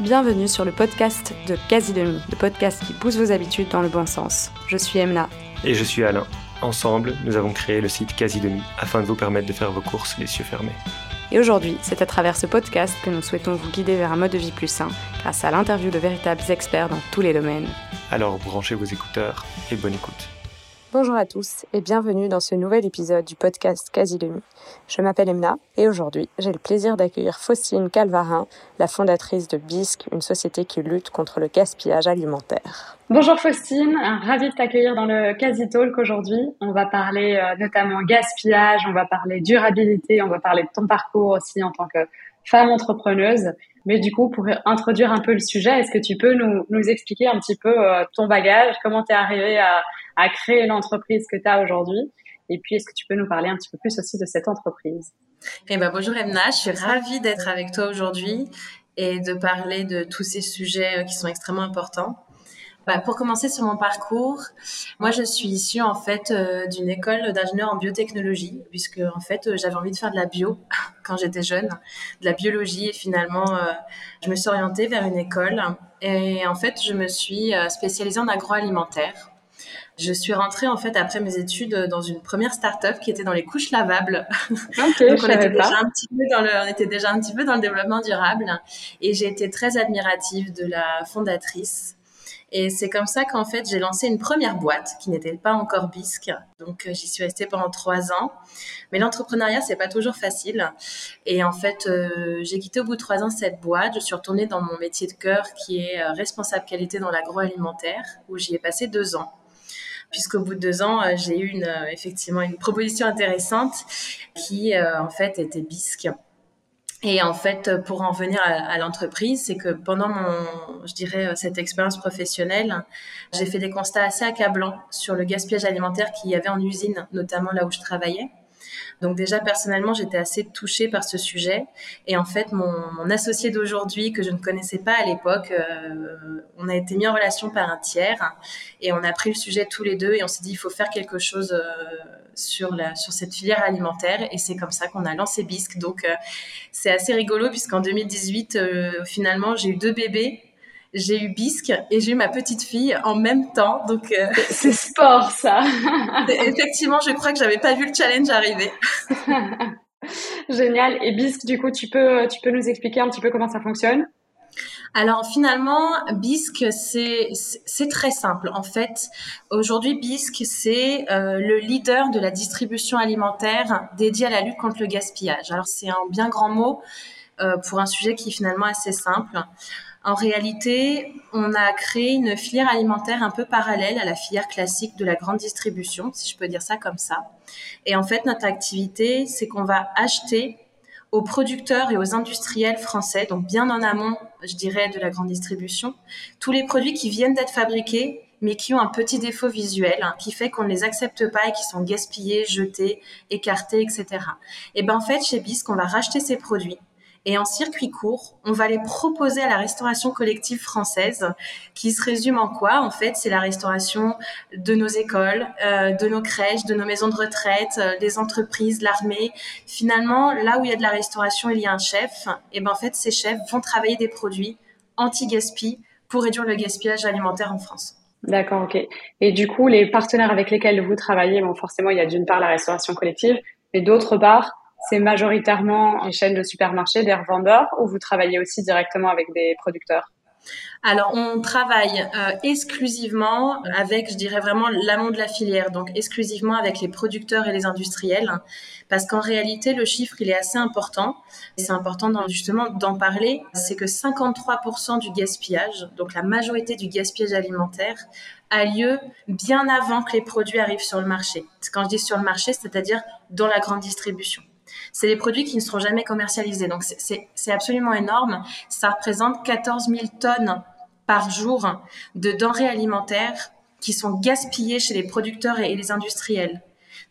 Bienvenue sur le podcast de Quasi Demi, le podcast qui pousse vos habitudes dans le bon sens. Je suis Emna. Et je suis Alain. Ensemble, nous avons créé le site Quasi Demi afin de vous permettre de faire vos courses les yeux fermés. Et aujourd'hui, c'est à travers ce podcast que nous souhaitons vous guider vers un mode de vie plus sain grâce à l'interview de véritables experts dans tous les domaines. Alors branchez vos écouteurs et bonne écoute. Bonjour à tous et bienvenue dans ce nouvel épisode du podcast Quasi Demi. Je m'appelle Emna et aujourd'hui j'ai le plaisir d'accueillir Faustine Calvarin, la fondatrice de BISC, une société qui lutte contre le gaspillage alimentaire. Bonjour Faustine, ravie de t'accueillir dans le Quasi Talk aujourd'hui. On va parler euh, notamment gaspillage, on va parler durabilité, on va parler de ton parcours aussi en tant que femme entrepreneuse. Mais du coup, pour introduire un peu le sujet, est-ce que tu peux nous, nous expliquer un petit peu euh, ton bagage, comment tu es arrivé à, à créer l'entreprise que tu as aujourd'hui? Et puis, est-ce que tu peux nous parler un petit peu plus aussi de cette entreprise? Eh ben, Bonjour Emna, je suis ravie d'être avec toi aujourd'hui et de parler de tous ces sujets euh, qui sont extrêmement importants. Bah, pour commencer sur mon parcours, moi je suis issue en fait euh, d'une école d'ingénieur en biotechnologie, puisque en fait euh, j'avais envie de faire de la bio quand j'étais jeune, de la biologie, et finalement je me suis orientée vers une école et en fait je me suis spécialisée en agroalimentaire. Je suis rentrée en fait après mes études dans une première start-up qui était dans les couches lavables. Donc on était déjà un petit peu dans le, on était déjà un petit peu dans le développement durable et j'ai été très admirative de la fondatrice. Et c'est comme ça qu'en fait j'ai lancé une première boîte qui n'était pas encore bisque. Donc euh, j'y suis restée pendant trois ans. Mais l'entrepreneuriat c'est pas toujours facile. Et en fait euh, j'ai quitté au bout de trois ans cette boîte. Je suis retournée dans mon métier de cœur qui est euh, responsable qualité dans l'agroalimentaire où j'y ai passé deux ans puisqu'au bout de deux ans, j'ai eu effectivement une proposition intéressante qui, en fait, était bisque. Et en fait, pour en venir à, l'entreprise, c'est que pendant mon, je dirais, cette expérience professionnelle, j'ai fait des constats assez accablants sur le gaspillage alimentaire qu'il y avait en usine, notamment là où je travaillais. Donc déjà personnellement, j'étais assez touchée par ce sujet. Et en fait, mon, associé d'aujourd'hui, que je ne connaissais pas à l'époque, euh, on a été mis en relation par un tiers et on a pris le sujet tous les deux et on s'est dit il faut faire quelque chose euh, sur la sur cette filière alimentaire. Et c'est comme ça qu'on a lancé Bisque. Donc euh, c'est assez rigolo puisqu'en 2018, finalement, j'ai eu deux bébés j'ai eu Bisque et j'ai eu ma petite fille en même temps. Donc euh, c'est sport ça. effectivement, je crois que j'avais pas vu le challenge arriver. Génial. Et Bisque, du coup, tu peux tu peux nous expliquer un petit peu comment ça fonctionne? Alors finalement, Bisque, c'est c'est très simple. En fait, aujourd'hui, Bisque, c'est euh, le leader de la distribution alimentaire dédié à la lutte contre le gaspillage. Alors c'est un bien grand mot euh, pour un sujet qui est finalement assez simple. En réalité, on a créé une filière alimentaire un peu parallèle à la filière classique de la grande distribution, si je peux dire ça comme ça. Et en fait, notre activité, c'est qu'on va acheter aux producteurs et aux industriels français, donc bien en amont, je dirais, de la grande distribution, tous les produits qui viennent d'être fabriqués, mais qui ont un petit défaut visuel, hein, qui fait qu'on ne les accepte pas et qui sont gaspillés, jetés, écartés, etc. Et ben en fait, chez Bisque, on va racheter ces produits et en circuit court, on va les proposer à la restauration collective française, qui se résume en quoi? En fait, c'est la restauration de nos écoles, euh, de nos crèches, de nos maisons de retraite, euh, des entreprises, l'armée. Finalement, là où il y a de la restauration, il y a un chef. Et ben en fait, ces chefs vont travailler des produits anti-gaspi pour réduire le gaspillage alimentaire en France. D'accord, ok. Et du coup, les partenaires avec lesquels vous travaillez, bon, forcément, il y a d'une part la restauration collective, mais d'autre part, c'est majoritairement une chaîne de supermarchés, des revendeurs, ou vous travaillez aussi directement avec des producteurs? Alors, on travaille euh, exclusivement avec, je dirais vraiment, l'amont de la filière, donc exclusivement avec les producteurs et les industriels, parce qu'en réalité, le chiffre, il est assez important. C'est important justement d'en parler, c'est que 53% du gaspillage, donc la majorité du gaspillage alimentaire, a lieu bien avant que les produits arrivent sur le marché. Quand je dis sur le marché, c'est-à-dire dans la grande distribution. C'est des produits qui ne seront jamais commercialisés. Donc, c'est absolument énorme. Ça représente 14 000 tonnes par jour de denrées alimentaires qui sont gaspillées chez les producteurs et les industriels.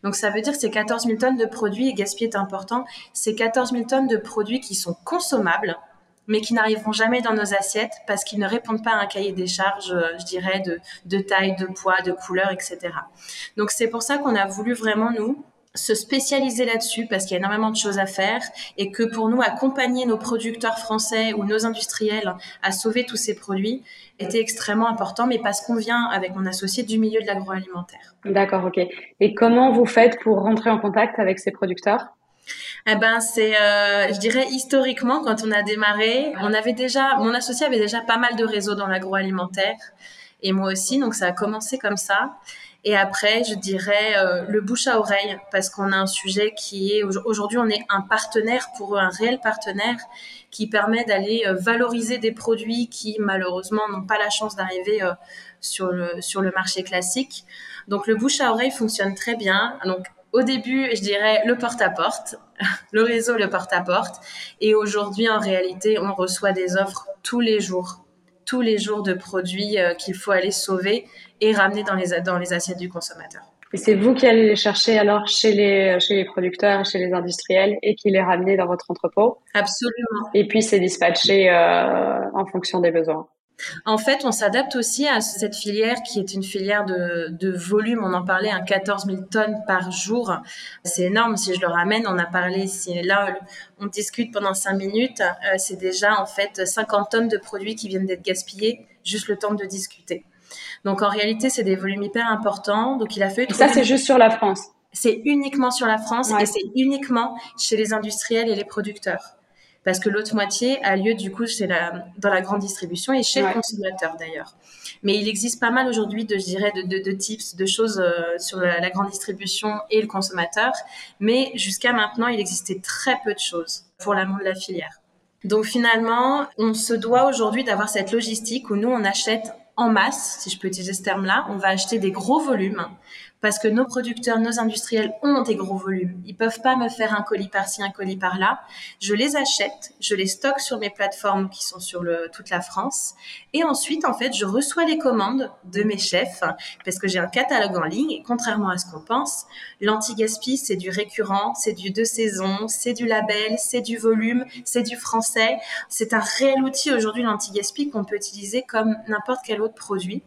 Donc ça veut dire que ces 14 000 tonnes de produits, et gaspiller est important, c'est 14 000 tonnes de produits qui sont consommables, mais qui n'arriveront jamais dans nos assiettes parce qu'ils ne répondent pas à un cahier des charges, euh, je dirais, de, de taille, de poids, de couleur, etc. Donc c'est pour ça qu'on a voulu vraiment, nous, se spécialiser là-dessus parce qu'il y a énormément de choses à faire et que pour nous accompagner nos producteurs français ou nos industriels à sauver tous ces produits était extrêmement important mais parce qu'on vient avec mon associé du milieu de l'agroalimentaire. D'accord, OK. Et comment vous faites pour rentrer en contact avec ces producteurs? Eh ben c'est, euh, je dirais historiquement quand on a démarré, on avait déjà, mon associé avait déjà pas mal de réseaux dans l'agroalimentaire et moi aussi, donc ça a commencé comme ça. Et après, je dirais euh, le bouche à oreille, parce qu'on a un sujet qui est aujourd'hui, on est un partenaire pour eux, un réel partenaire qui permet d'aller euh, valoriser des produits qui malheureusement n'ont pas la chance d'arriver euh, sur le sur le marché classique. Donc le bouche à oreille fonctionne très bien. Donc au début, je dirais le porte-à-porte, le réseau, le porte-à-porte. Et aujourd'hui, en réalité, on reçoit des offres tous les jours tous les jours de produits euh, qu'il faut aller sauver et ramener dans les, dans les assiettes du consommateur. Et c'est vous qui allez les chercher alors chez les, chez les producteurs, chez les industriels et qui les ramenez dans votre entrepôt? Absolument. Et puis c'est dispatché euh, en fonction des besoins. En fait, on s'adapte aussi à cette filière qui est une filière de, de volume. On en parlait, un 14 000 tonnes par jour. C'est énorme. Si je le ramène, on a parlé, si là, on discute pendant cinq minutes, euh, c'est déjà en fait 50 tonnes de produits qui viennent d'être gaspillés, juste le temps de discuter. Donc en réalité, c'est des volumes hyper importants. Donc il a fait. ça, c'est juste sur la France. C'est uniquement sur la France et c'est uniquement chez les industriels et les producteurs parce que l'autre moitié a lieu du coup chez la, dans la grande distribution et chez le consommateur d'ailleurs. Mais il existe pas mal aujourd'hui de, je dirais, de, de, de, tips, de choses euh, sur la, la, grande distribution et le consommateur. Mais jusqu'à maintenant, il existait très peu de choses pour l'amont de la filière. Donc finalement, on se doit aujourd'hui d'avoir cette logistique où nous, on achète en masse, si je peux utiliser ce terme-là. On va acheter des gros volumes parce que nos producteurs, nos industriels ont des gros volumes. Ils peuvent pas me faire un colis par-ci, un colis par-là. Je les achète, je les stocke sur mes plateformes qui sont sur le, toute la France. Et ensuite, en fait, je reçois les commandes de mes chefs parce que j'ai un catalogue en ligne. Et contrairement à ce qu'on pense, l'anti-gaspi, c'est du récurrent, c'est du deux saisons, c'est du label, c'est du volume, c'est du français. C'est un réel outil aujourd'hui, l'anti-gaspi, qu'on peut utiliser comme n'importe quel autre produit.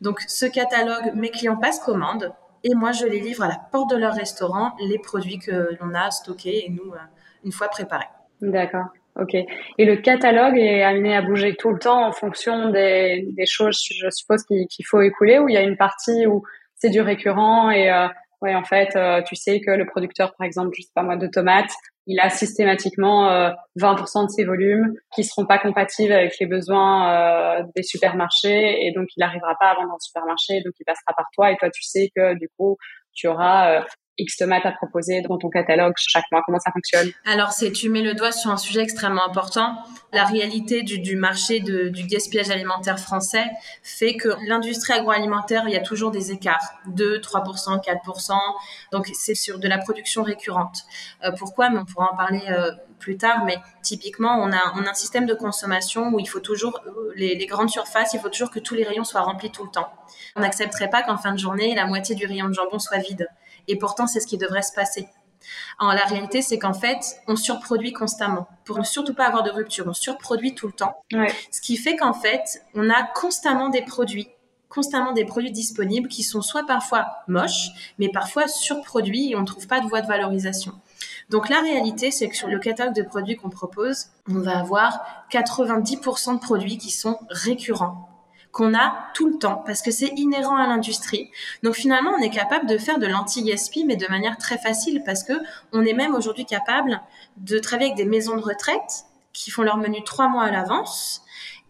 Donc, ce catalogue, mes clients passent commande et moi, je les livre à la porte de leur restaurant, les produits que l'on a stockés et nous, euh, une fois préparés. D'accord. Ok. Et le catalogue est amené à bouger tout le temps en fonction des, choses, je suppose, qu'il faut écouler, ou il y a une partie où c'est du récurrent et euh, ouais, en fait, euh, tu sais que le producteur, par exemple, je sais pas moi, de tomates, il a systématiquement 20% euh, de ses volumes qui seront pas compatibles avec les besoins euh, des supermarchés et donc il n'arrivera pas à vendre en supermarché donc il passera par toi et toi tu sais que du coup tu auras euh, X tomates à proposer dans ton catalogue chaque mois Comment ça fonctionne? Alors, c'est tu mets le doigt sur un sujet extrêmement important. La réalité du, du marché du gaspillage alimentaire français fait que l'industrie agroalimentaire, il y a toujours des écarts, 2, 3%, 4%. Donc, c'est sur de la production récurrente. Euh, pourquoi? On pourra en parler euh, plus tard. Mais typiquement, on a, on a un système de consommation où il faut toujours, les grandes surfaces, il faut toujours que tous les rayons soient remplis tout le temps. On n'accepterait pas qu'en fin de journée, la moitié du rayon de jambon soit vide. Et pourtant, c'est ce qui devrait se passer. En la réalité, c'est qu'en fait, on surproduit constamment pour ne surtout pas avoir de rupture. On surproduit tout le temps. Ouais. Ce qui fait qu'en fait, on a constamment des produits constamment des produits disponibles qui sont soit parfois moches, mais parfois surproduits et on ne trouve pas de voie de valorisation. Donc la réalité, c'est que sur le catalogue de produits qu'on propose, on va avoir 90% de produits qui sont récurrents qu'on a tout le temps parce que c'est inhérent à l'industrie. Donc finalement, on est capable de faire de l'anti-gaspi, mais de manière très facile parce que on est même aujourd'hui capable de travailler avec des maisons de retraite qui font leur menu trois mois à l'avance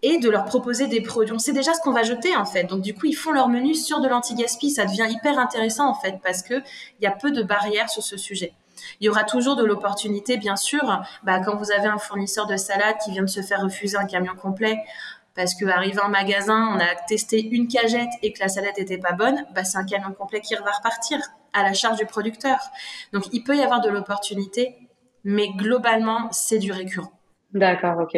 et de leur proposer des produits. On sait déjà ce qu'on va jeter en fait. Donc du coup, ils font leur menu sur de l'anti-gaspi. Ça devient hyper intéressant en fait parce que il y a peu de barrières sur ce sujet. Il y aura toujours de l'opportunité, bien sûr. Bah, quand vous avez un fournisseur de salade qui vient de se faire refuser un camion complet, parce que arrivé en magasin, on a testé une cagette et que la salade était pas bonne, bah c'est un camion complet qui va repartir à la charge du producteur. Donc il peut y avoir de l'opportunité, mais globalement c'est du récurrent. D'accord, ok,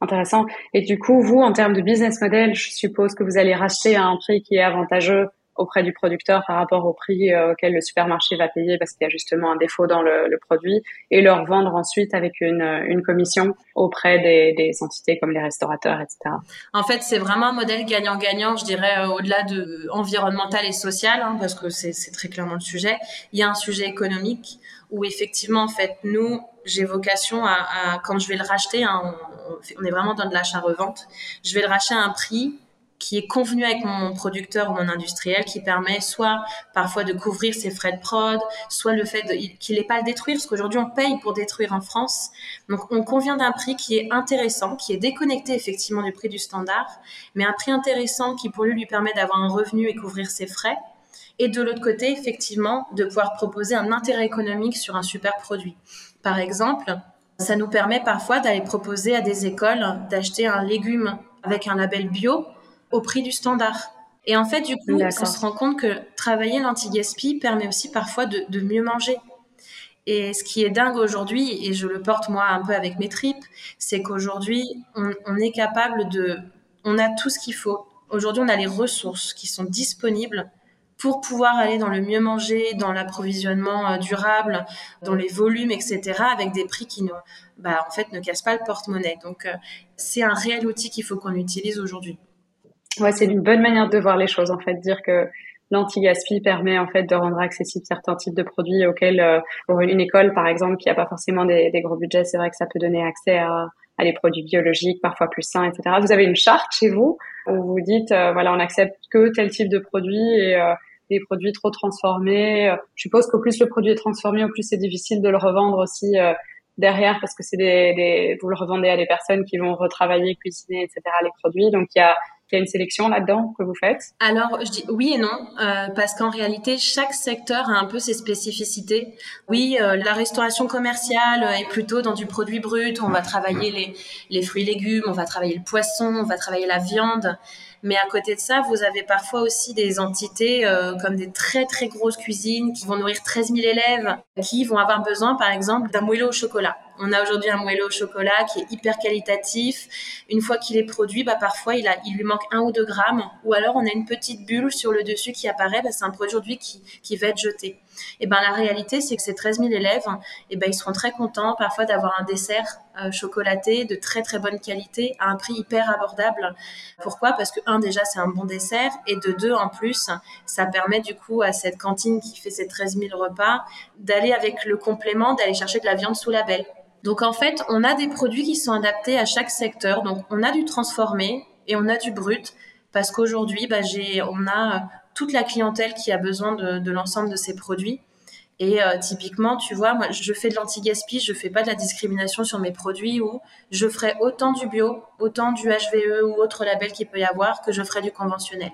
intéressant. Et du coup, vous, en termes de business model, je suppose que vous allez racheter à un prix qui est avantageux auprès du producteur par rapport au prix euh, auquel le supermarché va payer parce qu'il y a justement un défaut dans le, produit et leur vendre ensuite avec une, commission auprès des, entités comme les restaurateurs, etc. En fait, c'est vraiment un modèle gagnant-gagnant, je dirais, euh, au-delà de environnemental et social, hein, parce que c'est très clairement le sujet. Il y a un sujet économique où effectivement, en fait, nous, j'ai vocation à, à, quand je vais le racheter, hein, on, on, est vraiment dans de l'achat-revente, je vais le racheter à un prix qui est convenu avec mon producteur ou mon industriel, qui permet soit parfois de couvrir ses frais de prod, soit le fait qu'il n'ait pas à le détruire, parce qu'aujourd'hui on paye pour détruire en France. Donc on convient d'un prix qui est intéressant, qui est déconnecté effectivement du prix du standard, mais un prix intéressant qui pour lui lui permet d'avoir un revenu et couvrir ses frais. Et de l'autre côté, effectivement, de pouvoir proposer un intérêt économique sur un super produit. Par exemple, ça nous permet parfois d'aller proposer à des écoles d'acheter un légume avec un label bio au prix du standard. Et en fait, du coup, on se rend compte que travailler l'anti-gaspi permet aussi parfois de, de, mieux manger. Et ce qui est dingue aujourd'hui, et je le porte moi un peu avec mes tripes, c'est qu'aujourd'hui, on, on, est capable de... On a tout ce qu'il faut. Aujourd'hui, on a les ressources qui sont disponibles pour pouvoir aller dans le mieux manger, dans l'approvisionnement euh, durable, dans les volumes, etc., avec des prix qui ne, bah, en fait, ne cassent pas le porte-monnaie. Donc, euh, c'est un réel outil qu'il faut qu'on utilise aujourd'hui. Ouais, c'est une bonne manière de voir les choses, en fait, dire que l'anti-gaspi permet en fait de rendre accessibles certains types de produits auxquels, euh, pour une école par exemple, qui n'a pas forcément des, des, gros budgets, c'est vrai que ça peut donner accès à, à des produits biologiques, parfois plus sains, etc. Vous avez une charte chez vous où vous dites, euh, voilà, on accepte que tel type de produit et euh, des produits trop transformés. Je suppose qu'au plus le produit est transformé, au plus c'est difficile de le revendre aussi euh, derrière parce que c'est des, des, vous le revendez à des personnes qui vont retravailler, cuisiner, etc. les produits. Donc il y a il y a une sélection là-dedans que vous faites? Alors, je dis oui et non, euh, parce qu'en réalité, chaque secteur a un peu ses spécificités. Oui, euh, la restauration commerciale est plutôt dans du produit brut. On va travailler les, les fruits et légumes, on va travailler le poisson, on va travailler la viande. Mais à côté de ça, vous avez parfois aussi des entités euh, comme des très très grosses cuisines qui vont nourrir 13 000 élèves, qui vont avoir besoin par exemple d'un moelleux au chocolat. On a aujourd'hui un moelleux au chocolat qui est hyper qualitatif. Une fois qu'il est produit, bah parfois il, a, il lui manque un ou deux grammes, ou alors on a une petite bulle sur le dessus qui apparaît. Bah, c'est un produit qui, qui va être jeté. Et ben la réalité, c'est que ces 13 000 élèves, et ben ils seront très contents parfois d'avoir un dessert euh, chocolaté de très très bonne qualité à un prix hyper abordable. Pourquoi? Parce que un déjà c'est un bon dessert et de deux en plus, ça permet du coup à cette cantine qui fait ces 13 000 repas d'aller avec le complément d'aller chercher de la viande sous label. Donc en fait, on a des produits qui sont adaptés à chaque secteur. Donc on a du transformé et on a du brut parce qu'aujourd'hui, bah, on a toute la clientèle qui a besoin de, de l'ensemble de ces produits. Et euh, typiquement, tu vois, moi, je fais de l'anti-gaspi, je fais pas de la discrimination sur mes produits ou je ferai autant du bio, autant du HVE ou autre label qu'il peut y avoir que je ferai du conventionnel.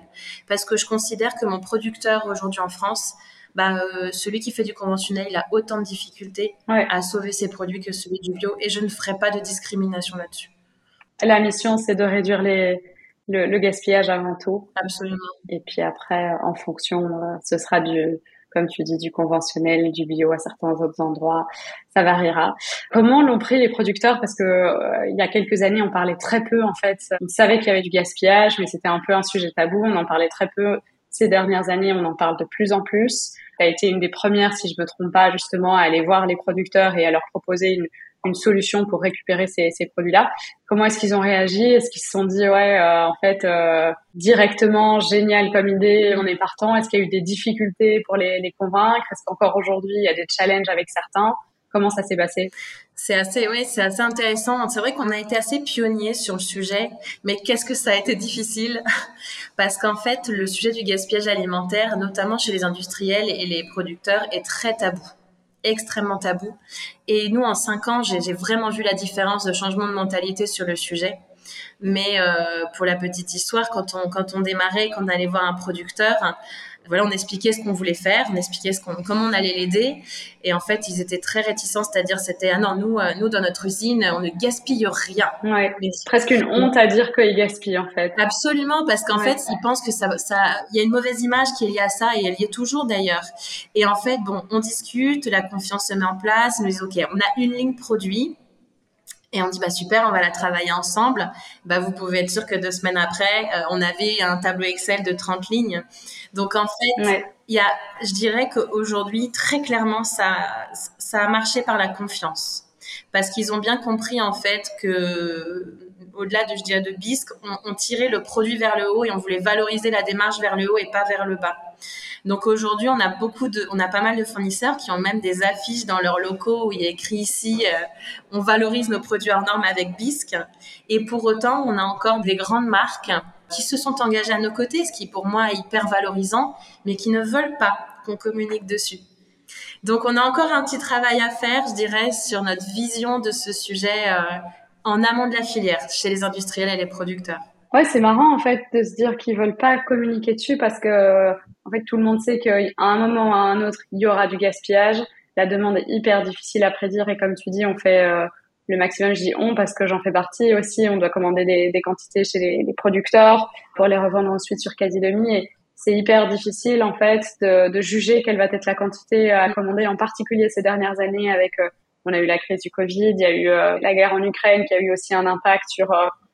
Parce que je considère que mon producteur aujourd'hui en France, bah, euh, celui qui fait du conventionnel, il a autant de difficultés ouais. à sauver ses produits que celui du bio et je ne ferai pas de discrimination là-dessus. La mission, c'est de réduire les, le, le, gaspillage avant tout. Absolument. Et puis après, en fonction, euh, ce sera du, comme tu dis, du conventionnel, du bio à certains autres endroits. Ça variera. Comment l'ont pris les producteurs? Parce que euh, il y a quelques années, on parlait très peu en fait. On savait qu'il y avait du gaspillage, mais c'était un peu un sujet tabou. On en parlait très peu. Ces dernières années, on en parle de plus en plus. Tu as été une des premières, si je me trompe pas, justement, à aller voir les producteurs et à leur proposer une, une solution pour récupérer ces, ces produits-là. Comment est-ce qu'ils ont réagi? Est-ce qu'ils se sont dit ouais, euh, en fait, euh, directement génial comme idée, on est partant? Est-ce qu'il y a eu des difficultés pour les, les convaincre? Est-ce qu'encore aujourd'hui il y a des challenges avec certains? Comment ça s'est passé? C'est assez, oui, c'est assez intéressant. C'est vrai qu'on a été assez pionniers sur le sujet, mais qu'est-ce que ça a été difficile? Parce qu'en fait, le sujet du gaspillage alimentaire, notamment chez les industriels et les producteurs, est très tabou extrêmement tabou. Et nous, en cinq ans, j'ai vraiment vu la différence de changement de mentalité sur le sujet. Mais euh, pour la petite histoire, quand on, quand on démarrait, quand on allait voir un producteur, voilà, on expliquait ce qu'on voulait faire, on expliquait ce qu'on, comment on allait l'aider. Et en fait, ils étaient très réticents, c'est-à-dire c'était ah non, nous, euh, nous dans notre usine, on ne gaspille rien. Ouais, mais presque une honte à dire qu'ils gaspillent en fait. Absolument, parce qu'en ouais. fait, ils pensent que ça, ça, il y a une mauvaise image qui est liée à ça et elle y est toujours d'ailleurs. Et en fait, bon, on discute, la confiance se met en place, on nous dit ok, on a une ligne produit Et on dit bah super, on va la travailler ensemble. Bah vous pouvez être sûr que deux semaines après, euh, on avait un tableau Excel de 30 lignes. Donc en fait, il y a, je dirais qu'aujourd'hui très clairement ça ça a marché par la confiance parce qu'ils ont bien compris en fait que au-delà de je dirais de bisque, on, tirait le produit vers le haut et on voulait valoriser la démarche vers le haut et pas vers le bas. Donc aujourd'hui, on a beaucoup de, on a pas mal de fournisseurs qui ont même des affiches dans leurs locaux où il a écrit ici, euh, on valorise nos produits hors normes avec Bisque. Et pour autant, on a encore des grandes marques qui se sont engagées à nos côtés, ce qui pour moi est hyper valorisant, mais qui ne veulent pas qu'on communique dessus. Donc on a encore un petit travail à faire, je dirais, sur notre vision de ce sujet euh, en amont de la filière, chez les industriels et les producteurs. Ouais, c'est marrant en fait de se dire qu'ils veulent pas communiquer dessus parce que en fait tout le monde sait qu'à un moment ou à un autre il y aura du gaspillage. La demande est hyper difficile à prédire et comme tu dis, on fait euh, le maximum. Je dis on parce que j'en fais partie aussi. On doit commander des, des quantités chez les, les, producteurs pour les revendre ensuite sur quasi demi et c'est hyper difficile en fait de, de, juger quelle va être la quantité à commander, en particulier ces dernières années avec euh, on a eu la crise du Covid, il y a eu euh, la guerre en Ukraine qui a eu aussi un impact sur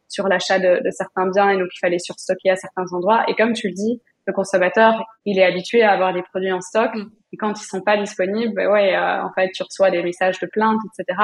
sur l'achat de, de, certains biens et donc il fallait surstocker à certains endroits. Et comme tu le dis, le consommateur, il est habitué à avoir des produits en stock mm. et quand ils sont pas disponibles, ben ouais, euh, en fait, tu reçois des messages de plainte, etc.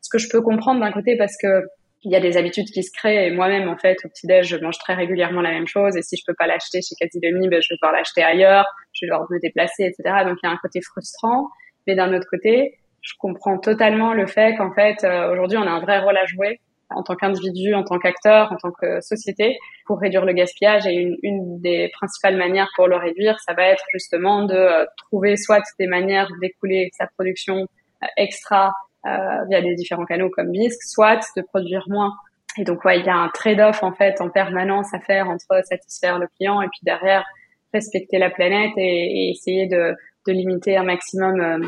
Ce que je peux comprendre d'un côté parce que il y a des habitudes qui se créent et moi-même en fait au petit déj je mange très régulièrement la même chose et si je peux pas l'acheter chez Cathy Demi ben je vais devoir l'acheter ailleurs je vais devoir me déplacer etc donc il y a un côté frustrant mais d'un autre côté je comprends totalement le fait qu'en fait euh, aujourd'hui on a un vrai rôle à jouer en tant qu'individu, en tant qu'acteur, en tant que société, pour réduire le gaspillage. Et une, une, des principales manières pour le réduire, ça va être justement de euh, trouver soit des manières d'écouler sa production euh, extra via des différents canaux comme Bisque, soit de produire moins. Et donc, ouais, il y a un trade-off en fait en permanence à faire entre satisfaire le client et puis derrière respecter la planète et, essayer de, de, limiter un maximum, euh,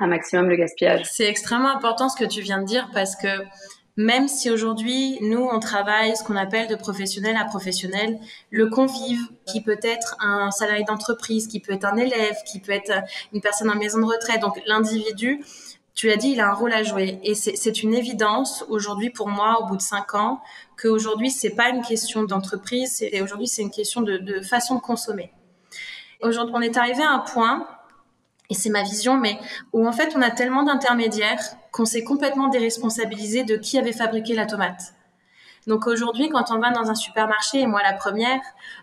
un maximum le gaspillage. C'est extrêmement important ce que tu viens de dire parce que même si aujourd'hui, nous, on travaille ce qu'on appelle de professionnel à professionnel, le convive, qui peut être un salarié d'entreprise, qui peut être un élève, qui peut être une personne en maison de retraite, donc l'individu, tu l'as dit, il a un rôle à jouer. Et c'est une évidence aujourd'hui pour moi, au bout de cinq ans, qu'aujourd'hui, c'est pas une question d'entreprise, et aujourd'hui, c'est une question de, façon de consommer. Aujourd'hui, on est arrivé à un point et c'est ma vision, mais où en fait on a tellement d'intermédiaires qu'on s'est complètement déresponsabilisé de qui avait fabriqué la tomate. Donc aujourd'hui, quand on va dans un supermarché, et moi la première,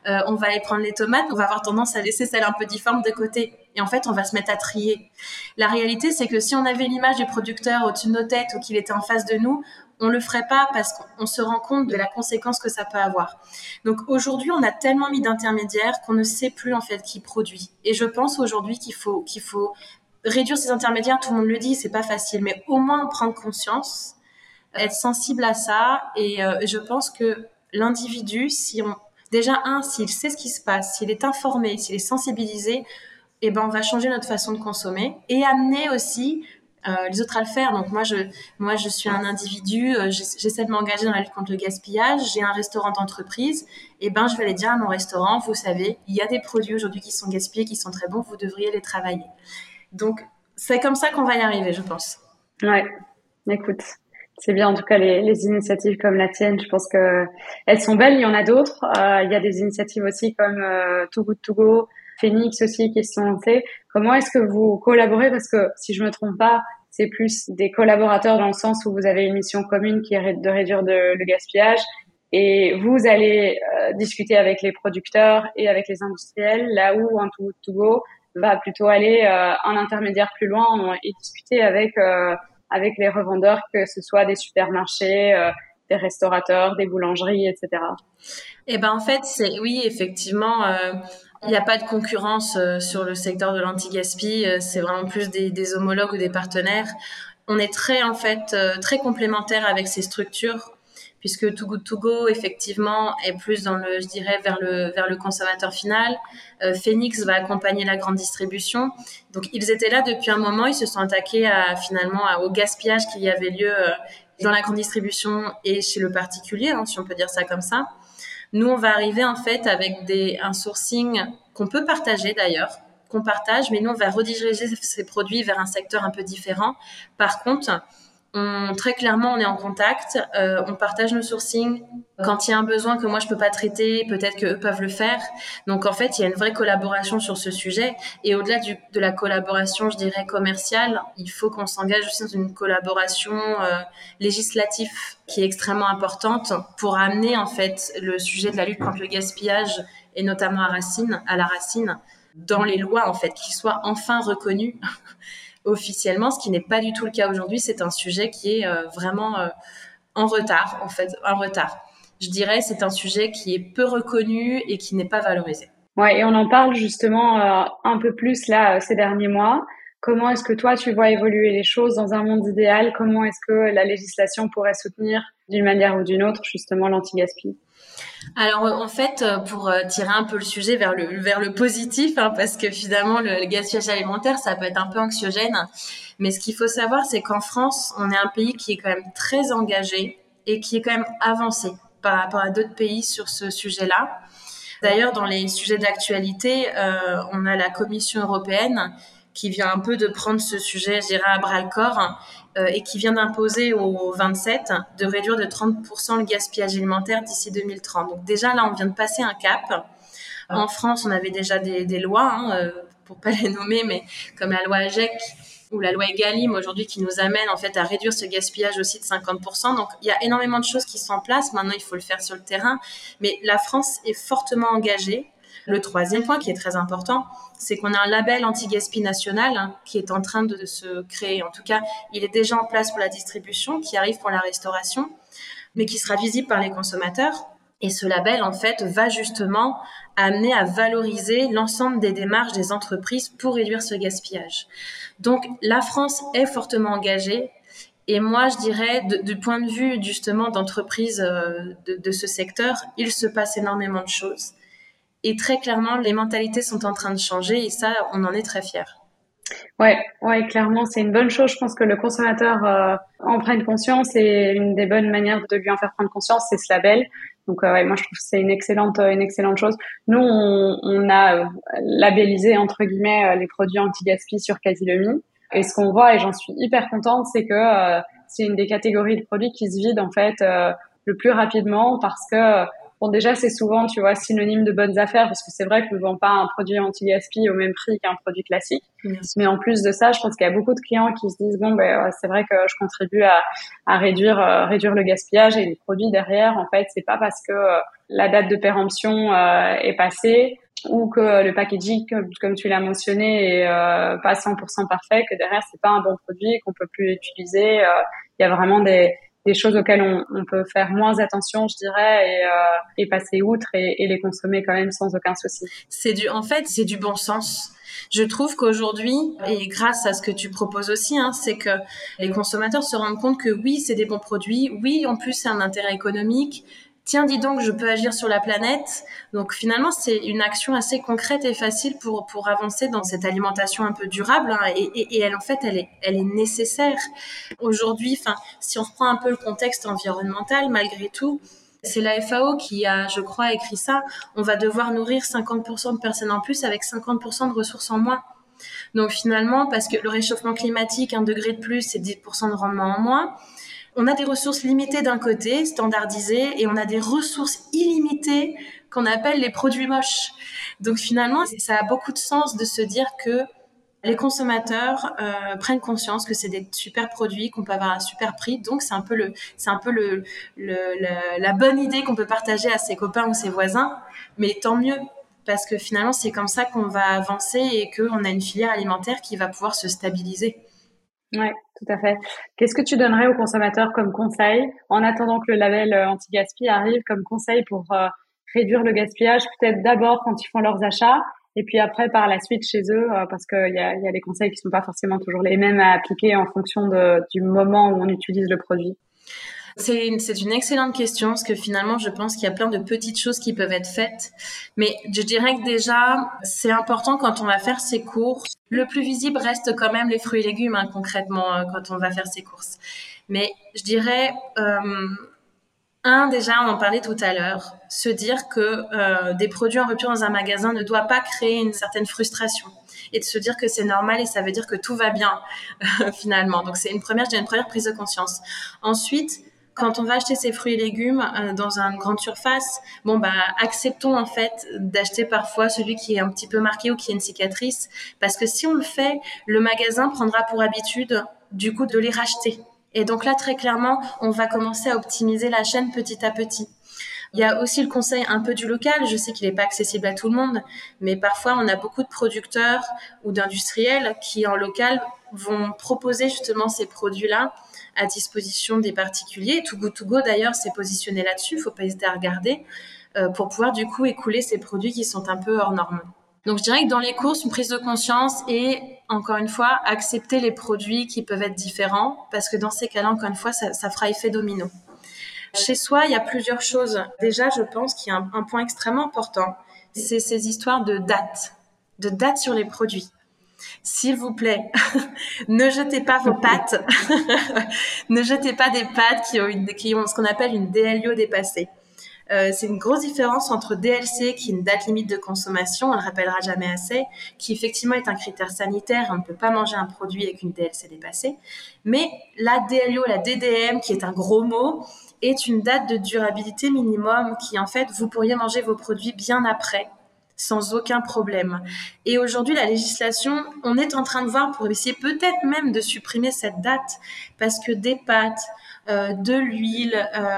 euh, on va aller prendre les tomates, on va avoir tendance à laisser celles un peu difformes de côté. Et en fait, on va se mettre à trier. La réalité, c'est que si on avait l'image du producteur au-dessus de nos têtes ou qu'il était en face de nous, on le ferait pas parce qu'on se rend compte de la conséquence que ça peut avoir. Donc aujourd'hui, on a tellement mis d'intermédiaires qu'on ne sait plus en fait qui produit. Et je pense aujourd'hui qu'il faut réduire ces intermédiaires. Tout le monde le dit, c'est pas facile, mais au moins prendre conscience, être sensible à ça. Et euh, je pense que l'individu, si déjà un, s'il sait ce qui se passe, s'il est informé, s'il est sensibilisé, eh ben on va changer notre façon de consommer et amener aussi euh, les autres à le faire. Donc moi, je, moi, je suis un individu, euh, j'essaie de m'engager dans la lutte contre le gaspillage. J'ai un restaurant d'entreprise, et eh ben je vais aller dire à mon restaurant, vous savez, il y a des produits aujourd'hui qui sont gaspillés, qui sont très bons, vous devriez les travailler. Donc c'est comme ça qu'on va y arriver, je pense. Ouais, écoute. C'est bien, en tout cas, les, les, initiatives comme la tienne, je pense que elles sont belles. Il y en a d'autres. Euh, il y a des initiatives aussi comme euh, Too Good To Go, Phoenix aussi qui lancées. Comment est-ce que vous collaborez? Parce que si je me trompe pas, c'est plus des collaborateurs dans le sens où vous avez une mission commune qui est de réduire le gaspillage et vous allez euh, discuter avec les producteurs et avec les industriels, là où un Too To Go va plutôt aller euh, intermédiaire plus loin et discuter avec euh, avec les revendeurs, que ce soit des supermarchés, euh, des restaurateurs, des boulangeries, etc. Eh ben en fait, c'est oui, effectivement, il n'y a pas de concurrence euh, sur le secteur de l'anti-gaspi. Euh, c'est vraiment plus des, homologues ou des partenaires. On est très, en fait, euh, très complémentaires avec ces structures puisque Too Good To Go, effectivement, est plus dans le, je dirais, vers le, vers le consommateur final. Phoenix va accompagner la grande distribution. Donc, ils étaient là depuis un moment. Ils se sont attaqués à, finalement, au gaspillage qui y avait lieu dans la grande distribution et chez le particulier, hein, si on peut dire ça comme ça. Nous, on va arriver en fait avec des, un sourcing qu'on peut partager d'ailleurs, qu'on partage, mais nous, on va rediriger ces produits vers un secteur un peu différent. Par contre, très clairement, on est en contact, euh, on partage nos sourcings. Quand il y a un besoin que moi je peux pas traiter, peut-être qu'eux peuvent le faire. Donc en fait, il y a une vraie collaboration sur ce sujet. Et au-delà de la collaboration, je dirais commerciale, il faut qu'on s'engage aussi dans une collaboration euh, législative qui est extrêmement importante pour amener en fait le sujet de la lutte contre le gaspillage et notamment à racine, à la racine, dans les lois en fait, qu'il soit enfin reconnu officiellement, ce qui n'est pas du tout le cas aujourd'hui. C'est un sujet qui est euh, vraiment euh, en retard, en fait, en retard. Je dirais c'est un sujet qui est peu reconnu et qui n'est pas valorisé. Ouais, et on en parle justement euh, un peu plus là ces derniers mois. Comment est-ce que toi tu vois évoluer les choses dans un monde idéal? Comment est-ce que la législation pourrait soutenir d'une manière ou d'une autre justement l'anti-gaspi alors en fait, euh, pour euh, tirer un peu le sujet vers le vers le positif, hein, parce que finalement le, gaspillage alimentaire, ça peut être un peu anxiogène. Mais ce qu'il faut savoir, c'est qu'en France, on est un pays qui est quand même très engagé et qui est quand même avancé par rapport à d'autres pays sur ce sujet-là. D'ailleurs, dans les sujets d'actualité, euh, on a la Commission européenne qui vient un peu de prendre ce sujet, je dirais, à bras le corps euh, et qui vient d'imposer aux 27 de réduire de 30% le gaspillage alimentaire d'ici 2030. Donc déjà là, on vient de passer un cap. En France, on avait déjà des, lois, hein, euh, pour pas les nommer, mais comme la loi AGEC ou la loi Egalim aujourd'hui qui nous amène en fait à réduire ce gaspillage aussi de 50%. Donc il y a énormément de choses qui sont en place. Maintenant, il faut le faire sur le terrain. Mais la France est fortement engagée le troisième point qui est très important, c'est qu'on a un label anti-gaspi national hein, qui est en train de, se créer. En tout cas, il est déjà en place pour la distribution, qui arrive pour la restauration, mais qui sera visible par les consommateurs. Et ce label, en fait, va justement amener à valoriser l'ensemble des démarches des entreprises pour réduire ce gaspillage. Donc, la France est fortement engagée. Et moi, je dirais, du point de vue justement d'entreprises euh, de, de, ce secteur, il se passe énormément de choses. Et très clairement, les mentalités sont en train de changer et ça, on en est très fiers. Ouais, ouais, clairement, c'est une bonne chose. Je pense que le consommateur euh, en prenne conscience et une des bonnes manières de lui en faire prendre conscience, c'est ce label. Donc, euh, ouais, moi, je trouve que c'est une excellente, une excellente chose. Nous, on, a euh, labellisé entre guillemets euh, les produits anti-gaspi sur Casilemi. Et ce qu'on voit, et j'en suis hyper contente, c'est que c'est une des catégories de produits qui se vident en fait le plus rapidement parce que Bon, déjà, c'est souvent, tu vois, synonyme de bonnes affaires parce que c'est vrai qu'on ne vend pas un produit anti-gaspi au même prix qu'un produit classique. Mais en plus de ça, je pense qu'il y a beaucoup de clients qui se disent, bon, ben, c'est vrai que je contribue à, à réduire, euh, réduire le gaspillage et les produits derrière, en fait, c'est pas parce que euh, la date de péremption euh, est passée ou que le packaging, comme, tu l'as mentionné, est pas 100% parfait, que derrière, c'est pas un bon produit, qu'on peut plus l'utiliser. Il y a vraiment des, des choses auxquelles on, peut faire moins attention, je dirais, et, euh, passer outre et, et, les consommer quand même sans aucun souci. C'est du, en fait, c'est du bon sens. Je trouve qu'aujourd'hui, et grâce à ce que tu proposes aussi, hein, c'est que les consommateurs se rendent compte que oui, c'est des bons produits, oui, en plus, c'est un intérêt économique, tiens, dis donc, je peux agir sur la planète. Donc finalement, c'est une action assez concrète et facile pour, pour avancer dans cette alimentation un peu durable. Hein, et, elle, en fait, elle est, elle est nécessaire. Aujourd'hui, si on reprend un peu le contexte environnemental, malgré tout, c'est la FAO qui a, je crois, écrit ça. On va devoir nourrir 50% de personnes en plus avec 50% de ressources en moins. Donc finalement, parce que le réchauffement climatique, un degré de plus, c'est 10% de rendement en moins on a des ressources limitées d'un côté, standardisées, et on a des ressources illimitées qu'on appelle les produits moches. Donc finalement, ça a beaucoup de sens de se dire que les consommateurs euh, prennent conscience que c'est des super produits qu'on peut avoir un super prix. Donc c'est un peu le, c'est un peu le, la bonne idée qu'on peut partager à ses copains ou ses voisins. Mais tant mieux parce que finalement c'est comme ça qu'on va avancer et qu'on a une filière alimentaire qui va pouvoir se stabiliser. Ouais, tout à fait. Qu'est-ce que tu donnerais aux consommateurs comme conseil en attendant que le label euh, anti-gaspi arrive comme conseil pour euh, réduire le gaspillage, peut-être d'abord quand ils font leurs achats et puis après par la suite chez eux euh, parce qu'il y a, y a des conseils qui sont pas forcément toujours les mêmes à appliquer en fonction de, du moment où on utilise le produit? C'est une, excellente question parce que finalement, je pense qu'il y a plein de petites choses qui peuvent être faites. Mais je dirais que déjà, c'est important quand on va faire ses courses. Le plus visible reste quand même les fruits et légumes, hein, concrètement, euh, quand on va faire ses courses. Mais je dirais, euh, Un, déjà, on en parlait tout à l'heure, se dire que euh, des produits en rupture dans un magasin ne doit pas créer une certaine frustration et de se dire que c'est normal et ça veut dire que tout va bien finalement. Donc c'est une première, une première prise de conscience. Ensuite, quand on va acheter ses fruits et légumes euh, dans une grande surface, bon bah acceptons en fait d'acheter parfois celui qui est un petit peu marqué ou qui a une cicatrice, parce que si on le fait, le magasin prendra pour habitude du coup de les racheter. Et donc là très clairement, on va commencer à optimiser la chaîne petit à petit. Il y a aussi le conseil un peu du local. Je sais qu'il n'est pas accessible à tout le monde, mais parfois on a beaucoup de producteurs ou d'industriels qui en local vont proposer justement ces produits-là à disposition des particuliers. Too Good Go d'ailleurs s'est positionné là-dessus, il faut pas hésiter à regarder, euh, pour pouvoir du coup écouler ces produits qui sont un peu hors normes. Donc je dirais que dans les courses, une prise de conscience et encore une fois, accepter les produits qui peuvent être différents, parce que dans ces cas-là, encore une fois, ça, ça fera effet domino. Chez soi, il y a plusieurs choses. Déjà, je pense qu'il y a un, point extrêmement important, c'est ces histoires de date, de date sur les produits. S'il vous plaît, ne jetez pas vos pâtes. ne jetez pas des pâtes qui ont, une, ce qu'on appelle une DLIO dépassée. Euh, c'est une grosse différence entre DLC, qui est une date limite de consommation, on le rappellera jamais assez, qui effectivement est un critère sanitaire, on ne peut pas manger un produit avec une DLC dépassée, mais la DLIO, la DDM, qui est un gros mot, est une date de durabilité minimum qui, en fait, vous pourriez manger vos produits bien après sans aucun problème. Et aujourd'hui, la législation, on est en train de voir pour essayer peut-être même de supprimer cette date parce que des pâtes, euh, de l'huile, euh,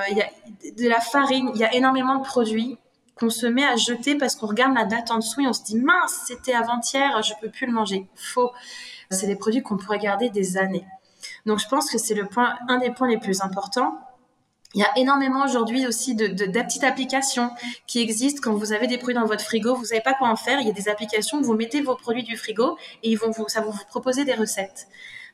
de la farine, il y a énormément de produits qu'on se met à jeter parce qu'on regarde la date en dessous et on se dit mince, c'était avant-hier, je peux plus le manger. Faux. C'est des produits qu'on pourrait garder des années. Donc je pense que c'est le point, un des points les plus importants. Il y a énormément aujourd'hui aussi de, de, de, petites applications qui existent quand vous avez des produits dans votre frigo, vous savez pas quoi en faire. Il y a des applications où vous mettez vos produits du frigo et ils vont vous, ça va vous proposer des recettes.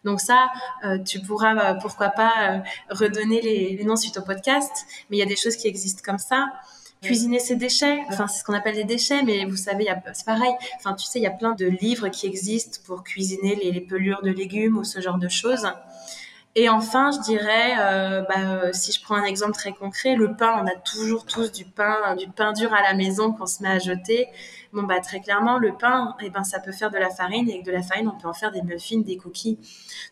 Donc ça, euh, tu pourras euh, pourquoi pas euh, redonner les, les, noms suite au podcast, mais il y a des choses qui existent comme ça. Cuisiner ses déchets, enfin c'est ce qu'on appelle les déchets, mais vous savez, c'est pareil. Enfin tu sais, il y a plein de livres qui existent pour cuisiner les, les pelures de légumes ou ce genre de choses. Et enfin, je dirais, euh, bah, euh, si je prends un exemple très concret, le pain, on a toujours tous du pain, du pain dur à la maison qu'on se met à jeter. Bon, bah très clairement, le pain, eh ben, ça peut faire de la farine et avec de la farine, on peut en faire des muffins, des cookies.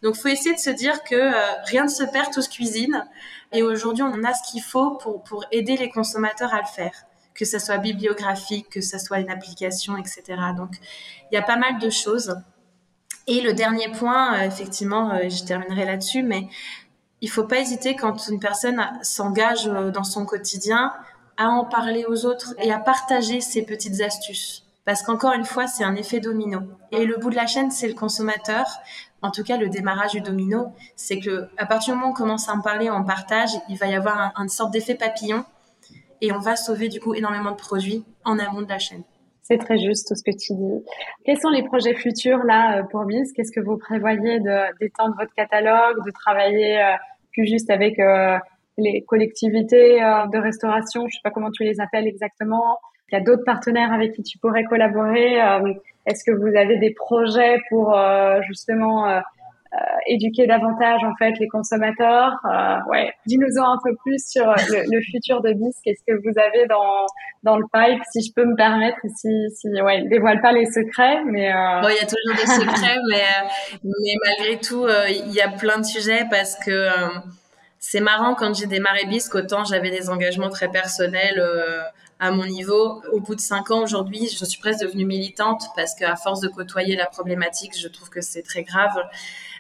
Donc, faut essayer de se dire que euh, rien ne se perd, tout se cuisine. Et aujourd'hui, on a ce qu'il faut pour, pour aider les consommateurs à le faire que ça soit bibliographique, que ça soit une application, etc. Donc, il y a pas mal de choses. Et le dernier point, euh, effectivement, euh, je terminerai là-dessus, mais il faut pas hésiter quand une personne s'engage euh, dans son quotidien à en parler aux autres et à partager ses petites astuces. Parce qu'encore une fois, c'est un effet domino. Et le bout de la chaîne, c'est le consommateur. En tout cas, le démarrage du domino, c'est que à partir du moment où on commence à en parler, on partage, il va y avoir une sorte d'effet papillon et on va sauver du coup énormément de produits en amont de la chaîne. C'est très juste tout ce que tu dis. Quels sont les projets futurs là euh, pour Biz Qu'est-ce que vous prévoyez d'étendre votre catalogue, de travailler euh, plus juste avec euh, les collectivités de restauration? Je sais pas comment tu les appelles exactement. Il y a d'autres partenaires avec qui tu pourrais collaborer. Est-ce que vous avez des projets pour justement euh, éduquer davantage en fait les consommateurs. Euh, ouais, dis-nous-en un peu plus sur euh, le, futur de BIS. Qu'est-ce que vous avez dans dans le pipe, si je peux me permettre, si si ouais, dévoile pas les secrets, mais bon, il y a toujours des secrets, mais mais malgré tout, il y a plein de sujets parce que c'est marrant quand j'ai démarré BISC, autant j'avais des engagements très personnels à mon niveau. Au bout de cinq ans aujourd'hui, je suis presque devenue militante parce qu'à force de côtoyer la problématique, je trouve que c'est très grave.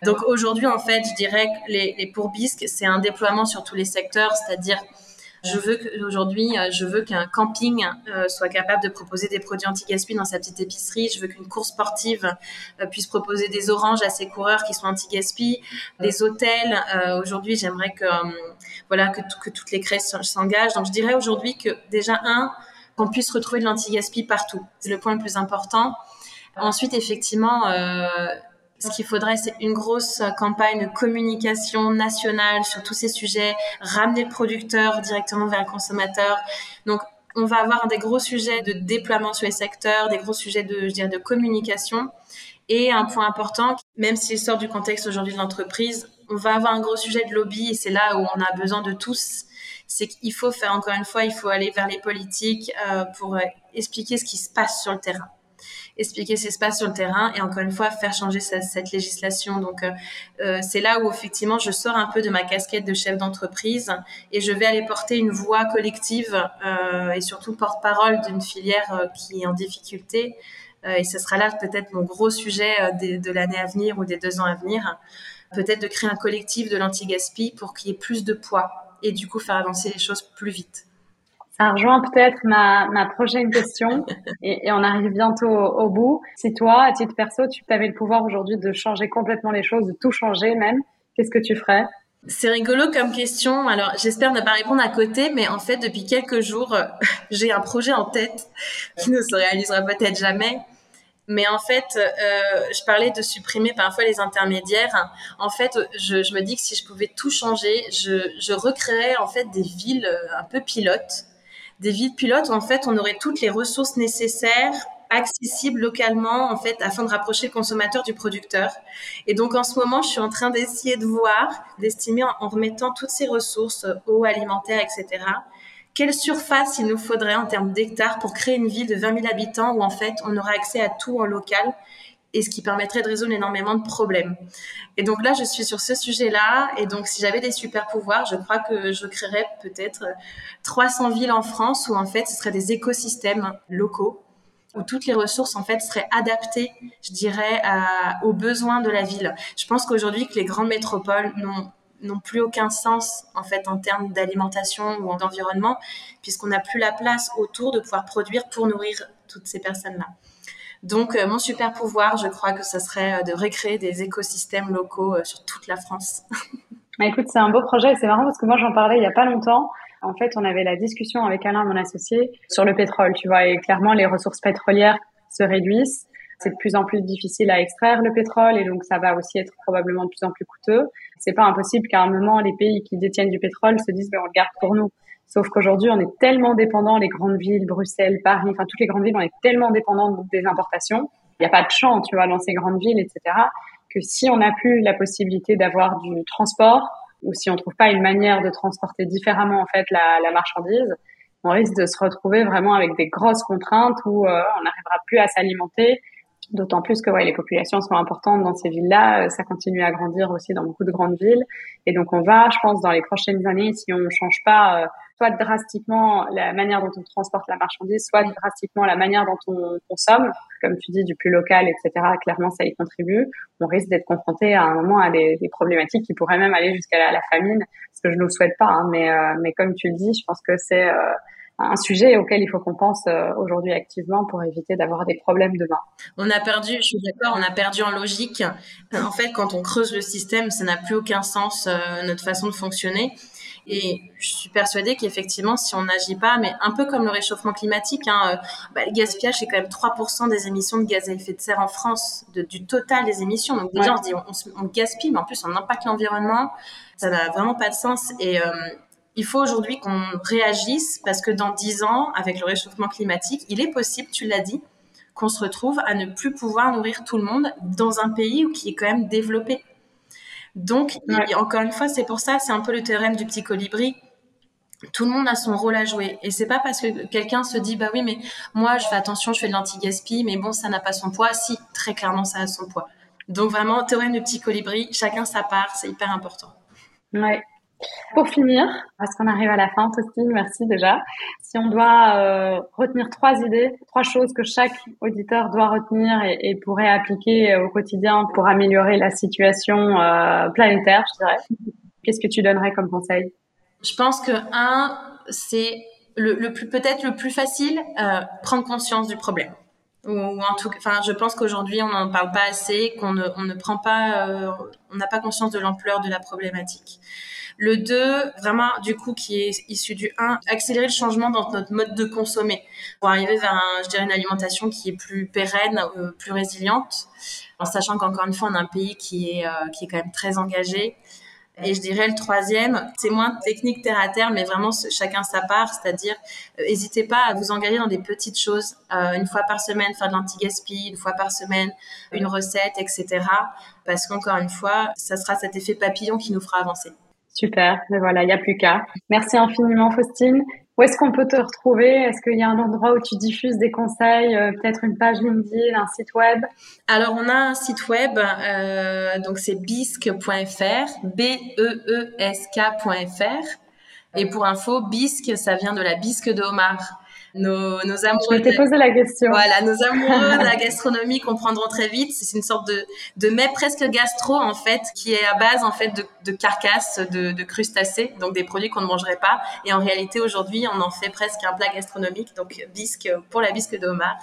Donc aujourd'hui, en fait, je dirais que les, les pourbisques, c'est un déploiement sur tous les secteurs, c'est-à-dire je veux qu'aujourd'hui, euh, je veux qu'un camping euh, soit capable de proposer des produits anti-gaspi dans sa petite épicerie. Je veux qu'une course sportive euh, puisse proposer des oranges à ses coureurs qui sont anti-gaspi. Les hôtels, aujourd'hui, j'aimerais que voilà que, que toutes les crèches s'engagent. Donc, je dirais aujourd'hui que déjà un, qu'on puisse retrouver de l'anti-gaspi partout. C'est le point le plus important. Ensuite, effectivement, euh, ce qu'il faudrait, c'est une grosse campagne de communication nationale sur tous ces sujets, ramener le producteur directement vers le consommateur. Donc, on va avoir des gros sujets de déploiement sur les secteurs, des gros sujets de, de communication. Et un point important, même s'il sort du contexte aujourd'hui de l'entreprise, on va avoir un gros sujet de lobby et c'est là où on a besoin de tous. C'est qu'il faut faire, encore une fois, il faut aller vers les politiques euh, pour expliquer ce qui se passe sur le terrain expliquer ce qui se passe sur le terrain et encore une fois faire changer cette, législation. Donc euh, euh, c'est là où effectivement je sors un peu de ma casquette de chef d'entreprise et je vais aller porter une voix collective euh, et surtout porte-parole d'une filière qui est en difficulté. et ce sera là peut-être mon gros sujet de, l'année à venir ou des deux ans à venir. Peut-être de créer un collectif de l'anti-gaspi pour qu'il y ait plus de poids et du coup faire avancer les choses plus vite. Ça rejoint peut-être ma, ma prochaine question et, et, on arrive bientôt au, bout. Si toi, à titre perso, tu avais le pouvoir aujourd'hui de changer complètement les choses, de tout changer même, qu'est-ce que tu ferais? C'est rigolo comme question. Alors, j'espère ne pas répondre à côté, mais en fait, depuis quelques jours, j'ai un projet en tête qui ne se réalisera peut-être jamais. Mais en fait, euh, je parlais de supprimer parfois les intermédiaires. En fait, je, je, me dis que si je pouvais tout changer, je, je recréerais en fait des villes un peu pilotes des villes pilotes en fait on aurait toutes les ressources nécessaires accessibles localement en fait afin de rapprocher le consommateur du producteur. Et donc en ce moment, je suis en train d'essayer de voir, d'estimer en, remettant toutes ces ressources, euh, eau, alimentaire, etc. Quelle surface il nous faudrait en termes d'hectares pour créer une ville de 20 000 habitants où en fait on aura accès à tout en local et ce qui permettrait de résoudre énormément de problèmes. Et donc là, je suis sur ce sujet-là. Et donc, si j'avais des super pouvoirs, je crois que je créerais peut-être 300 villes en France où en fait, ce seraient des écosystèmes locaux où toutes les ressources en fait seraient adaptées, je dirais, aux besoins de la ville. Je pense qu'aujourd'hui, que les grandes métropoles n'ont n'ont plus aucun sens en fait en termes d'alimentation ou d'environnement puisqu'on n'a plus la place autour de pouvoir produire pour nourrir toutes ces personnes-là. Donc, euh, mon super pouvoir, je crois que ce serait euh, de recréer des écosystèmes locaux euh, sur toute la France. Bah, écoute, c'est un beau projet. C'est marrant parce que moi, j'en parlais il y a pas longtemps. En fait, on avait la discussion avec Alain, mon associé, sur le pétrole, tu vois, et clairement, les ressources pétrolières se réduisent. C'est de plus en plus difficile à extraire le pétrole et donc ça va aussi être probablement de plus en plus coûteux. C'est pas impossible qu'à un moment, les pays qui détiennent du pétrole se disent, ben, on le garde pour nous. Sauf qu'aujourd'hui, on est tellement dépendant, les grandes villes, Bruxelles, Paris, enfin toutes les grandes villes, on est tellement dépendant des importations. Il n'y a pas de champ, tu vois, dans ces grandes villes, etc. Que si on n'a plus la possibilité d'avoir du transport, ou si on trouve pas une manière de transporter différemment en fait la, la marchandise, on risque de se retrouver vraiment avec des grosses contraintes où euh, on n'arrivera plus à s'alimenter. D'autant plus que ouais, les populations sont importantes dans ces villes-là, ça continue à grandir aussi dans beaucoup de grandes villes, et donc on va, je pense, dans les prochaines années, si on ne change pas euh, soit drastiquement la manière dont on transporte la marchandise, soit drastiquement la manière dont on consomme, comme tu dis, du plus local, etc. Clairement, ça y contribue. On risque d'être confronté à un moment à des, des problématiques qui pourraient même aller jusqu'à la, famine, ce que je ne souhaite pas. Hein, mais, euh, mais comme tu le dis, je pense que c'est euh, un sujet auquel il faut qu'on pense euh, aujourd'hui activement pour éviter d'avoir des problèmes demain. On a perdu, je suis d'accord, on a perdu en logique. En fait, quand on creuse le système, ça n'a plus aucun sens notre façon de fonctionner. Et je suis persuadée qu'effectivement, si on n'agit pas, mais un peu comme le réchauffement climatique, hein, euh, bah, le gaspillage, c'est quand même 3% des émissions de gaz à effet de serre en France, de, du total des émissions. Donc déjà, on se dit, on, gaspille, mais en plus, on impacte l'environnement. Ça n'a vraiment pas de sens. Et euh, il faut aujourd'hui qu'on réagisse parce que dans 10 ans, avec le réchauffement climatique, il est possible, tu l'as dit, qu'on se retrouve à ne plus pouvoir nourrir tout le monde dans un pays qui est quand même développé. Donc, encore une fois, c'est pour ça, c'est un peu le théorème du petit colibri. Tout le monde a son rôle à jouer. Et c'est pas parce que quelqu'un se dit, bah oui, mais moi, je fais attention, je fais de l'anti-gaspi, mais bon, ça n'a pas son poids. Si, très clairement, ça a son poids. Donc, vraiment, théorème du petit colibri, chacun sa part, c'est hyper important. Ouais. Pour finir, parce qu'on arrive à la fin, Tostine, merci déjà. Si on doit euh, retenir trois idées, trois choses que chaque auditeur doit retenir et, pourrait appliquer au quotidien pour améliorer la situation euh, planétaire, je dirais, qu'est-ce que tu donnerais comme conseil? Je pense que un, c'est le, plus peut-être le plus facile, euh, prendre conscience du problème. Ou, en tout enfin, je pense qu'aujourd'hui on n'en parle pas assez, qu'on ne, on ne prend pas, on n'a pas conscience de l'ampleur de la problématique. Le 2, vraiment, du coup, qui est issu du 1, accélérer le changement dans notre mode de consommer pour arriver vers, un, je dirais, une alimentation qui est plus pérenne, euh, plus résiliente, en sachant qu'encore une fois, on a un pays qui est, euh, qui est quand même très engagé. Et je dirais le troisième, c'est moins technique terre à terre, mais vraiment chacun sa part, c'est-à-dire n'hésitez pas à vous engager dans des petites choses, une fois par semaine faire de l'anti-gaspi, une fois par semaine une recette, etc. Parce qu'encore une fois, ça sera cet effet papillon qui nous fera avancer. Super, mais voilà, il n'y a plus qu'à. Merci infiniment Faustine. Où est-ce qu'on peut te retrouver? Est-ce qu'il y a un endroit où tu diffuses des conseils, euh, peut-être une page LinkedIn, un site web? Alors on a un site web, euh, donc c'est bisque.fr, B-E-E-S-K.fr. Et pour info, bisque, ça vient de la bisque de Homard nos, nos amoureux. Je posé la question. Voilà, nos amoureux de la gastronomie comprendront très vite. C'est une sorte de, de mets presque gastro, en fait, qui est à base, en fait, de, de carcasses de, de crustacés, donc des produits qu'on ne mangerait pas. Et en réalité, aujourd'hui, on en fait presque un plat gastronomique, donc bisque pour la bisque de homard.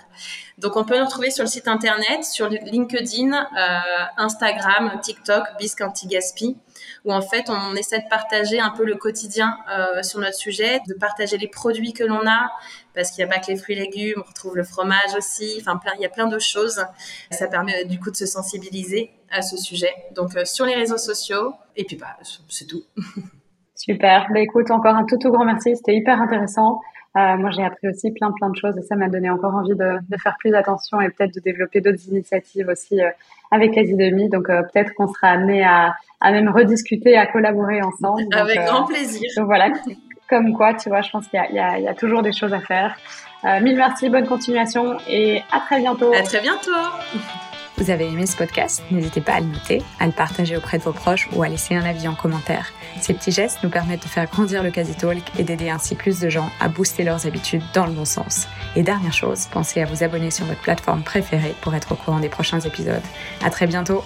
Donc, on peut nous retrouver sur le site internet, sur LinkedIn, euh, Instagram, TikTok, bisque anti-gaspi où en fait on essaie de partager un peu le quotidien euh, sur notre sujet, de partager les produits que l'on a, parce qu'il n'y a pas que les fruits et légumes, on retrouve le fromage aussi, enfin plein, il y a plein de choses. Ça permet du coup de se sensibiliser à ce sujet. Donc euh, sur les réseaux sociaux, et puis bah, c'est tout. Super. Bah, écoute, encore un tout tout grand merci, c'était hyper intéressant. Euh, moi, j'ai appris aussi plein plein de choses et ça m'a donné encore envie de, de faire plus attention et peut-être de développer d'autres initiatives aussi euh, avec Asidemi. Donc euh, peut-être qu'on sera amené à, à même rediscuter, à collaborer ensemble. avec grand plaisir. Donc voilà, comme quoi, tu vois, je pense qu'il y, y, y, a toujours des choses à faire. mille merci, bonne continuation et à très bientôt. À très bientôt. Vous avez aimé ce podcast? N'hésitez pas à le noter, à le partager auprès de vos proches ou à laisser un avis en commentaire. Ces petits gestes nous permettent de faire grandir le Quasi Talk et d'aider ainsi plus de gens à booster leurs habitudes dans le bon sens. Et dernière chose, pensez à vous abonner sur votre plateforme préférée pour être au courant des prochains épisodes. À très bientôt